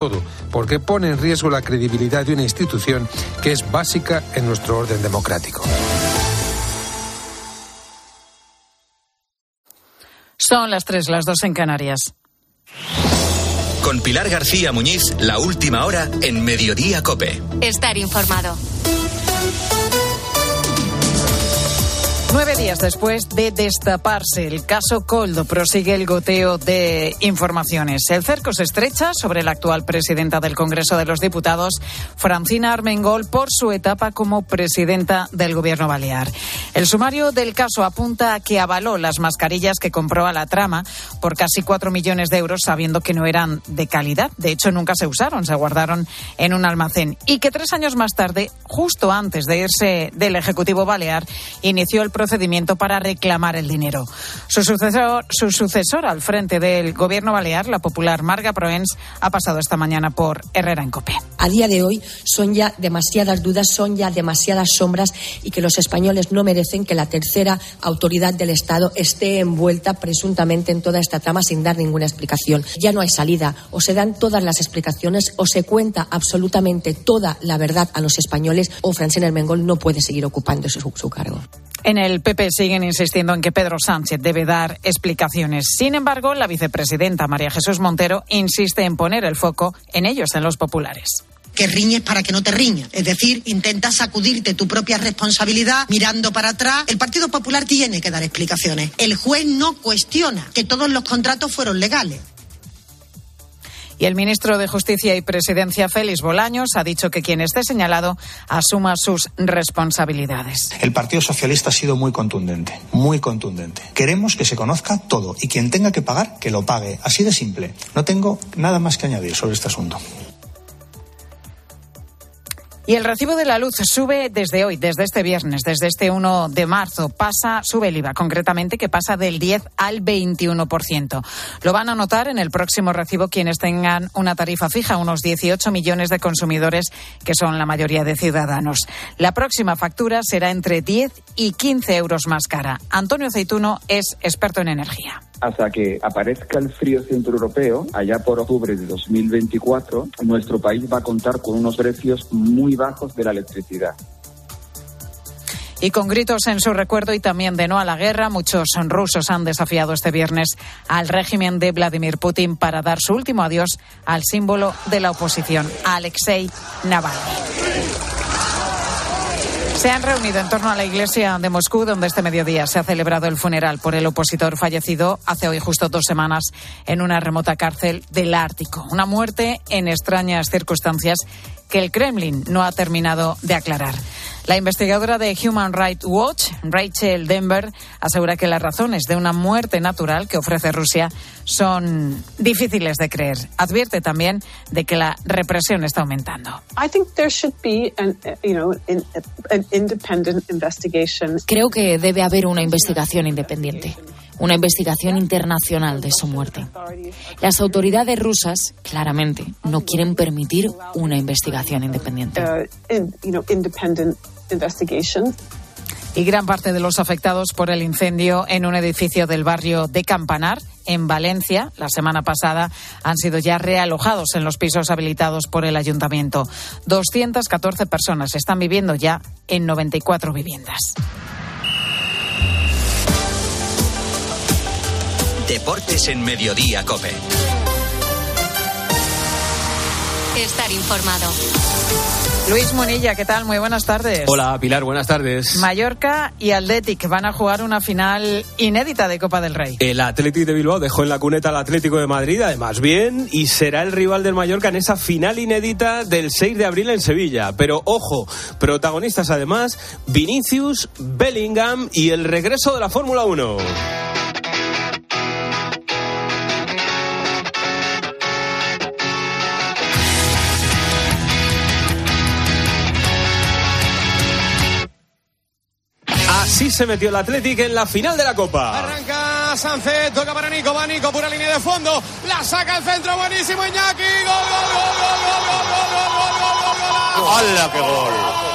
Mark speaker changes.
Speaker 1: todo, porque pone en riesgo la credibilidad de una institución que es básica en nuestro orden democrático.
Speaker 2: Son las tres, las dos en Canarias.
Speaker 3: Con Pilar García Muñiz, la última hora en Mediodía Cope.
Speaker 4: Estar informado.
Speaker 2: Nueve días después de destaparse el caso Coldo, prosigue el goteo de informaciones. El cerco se estrecha sobre la actual presidenta del Congreso de los Diputados, Francina Armengol, por su etapa como presidenta del Gobierno Balear. El sumario del caso apunta a que avaló las mascarillas que compró a la trama por casi cuatro millones de euros, sabiendo que no eran de calidad. De hecho, nunca se usaron, se guardaron en un almacén. Y que tres años más tarde, justo antes de irse del Ejecutivo Balear, inició el procedimiento para reclamar el dinero. Su sucesor, su sucesor al frente del gobierno balear, la popular Marga Proens, ha pasado esta mañana por Herrera en Cope.
Speaker 5: A día de hoy son ya demasiadas dudas, son ya demasiadas sombras y que los españoles no merecen que la tercera autoridad del Estado esté envuelta presuntamente en toda esta trama sin dar ninguna explicación. Ya no hay salida. O se dan todas las explicaciones o se cuenta absolutamente toda la verdad a los españoles o Francina Hermengol no puede seguir ocupando su cargo.
Speaker 2: En el PP siguen insistiendo en que Pedro Sánchez debe dar explicaciones. Sin embargo, la vicepresidenta María Jesús Montero insiste en poner el foco en ellos, en los populares
Speaker 6: que riñes para que no te riñas. Es decir, intenta sacudirte tu propia responsabilidad mirando para atrás. El Partido Popular tiene que dar explicaciones. El juez no cuestiona que todos los contratos fueron legales.
Speaker 2: Y el ministro de Justicia y Presidencia, Félix Bolaños, ha dicho que quien esté señalado asuma sus responsabilidades.
Speaker 7: El Partido Socialista ha sido muy contundente, muy contundente. Queremos que se conozca todo y quien tenga que pagar, que lo pague. Así de simple. No tengo nada más que añadir sobre este asunto.
Speaker 2: Y el recibo de la luz sube desde hoy, desde este viernes, desde este 1 de marzo. Pasa, sube el IVA, concretamente que pasa del 10 al 21%. Lo van a notar en el próximo recibo quienes tengan una tarifa fija, unos 18 millones de consumidores, que son la mayoría de ciudadanos. La próxima factura será entre 10 y 15 euros más cara. Antonio Aceituno es experto en energía
Speaker 8: hasta que aparezca el frío centroeuropeo, allá por octubre de 2024, nuestro país va a contar con unos precios muy bajos de la electricidad.
Speaker 2: Y con gritos en su recuerdo y también de no a la guerra, muchos rusos han desafiado este viernes al régimen de Vladimir Putin para dar su último adiós al símbolo de la oposición, Alexei Navalny. Se han reunido en torno a la iglesia de Moscú, donde este mediodía se ha celebrado el funeral por el opositor fallecido hace hoy justo dos semanas en una remota cárcel del Ártico. Una muerte en extrañas circunstancias que el Kremlin no ha terminado de aclarar. La investigadora de Human Rights Watch, Rachel Denver, asegura que las razones de una muerte natural que ofrece Rusia son difíciles de creer. Advierte también de que la represión está aumentando.
Speaker 9: Creo que debe haber una investigación independiente una investigación internacional de su muerte. Las autoridades rusas claramente no quieren permitir una investigación independiente.
Speaker 2: Y gran parte de los afectados por el incendio en un edificio del barrio de Campanar, en Valencia, la semana pasada, han sido ya realojados en los pisos habilitados por el ayuntamiento. 214 personas están viviendo ya en 94 viviendas.
Speaker 3: Deportes en Mediodía, Cope.
Speaker 4: Estar informado.
Speaker 2: Luis Monilla, ¿qué tal? Muy buenas tardes.
Speaker 10: Hola, Pilar, buenas tardes.
Speaker 2: Mallorca y Athletic van a jugar una final inédita de Copa del Rey.
Speaker 10: El Athletic de Bilbao dejó en la cuneta al Atlético de Madrid, además bien, y será el rival del Mallorca en esa final inédita del 6 de abril en Sevilla. Pero ojo, protagonistas además, Vinicius, Bellingham y el regreso de la Fórmula 1. Se metió el Athletic en la final de la Copa.
Speaker 11: Arranca Sánchez, toca para Nico, va Nico, pura línea de fondo, la saca al centro, buenísimo Iñaki, gol, gol, gol, gol, gol, gol, gol, gol, gol, gol, gol,
Speaker 12: gol. ¡Hala, qué gol!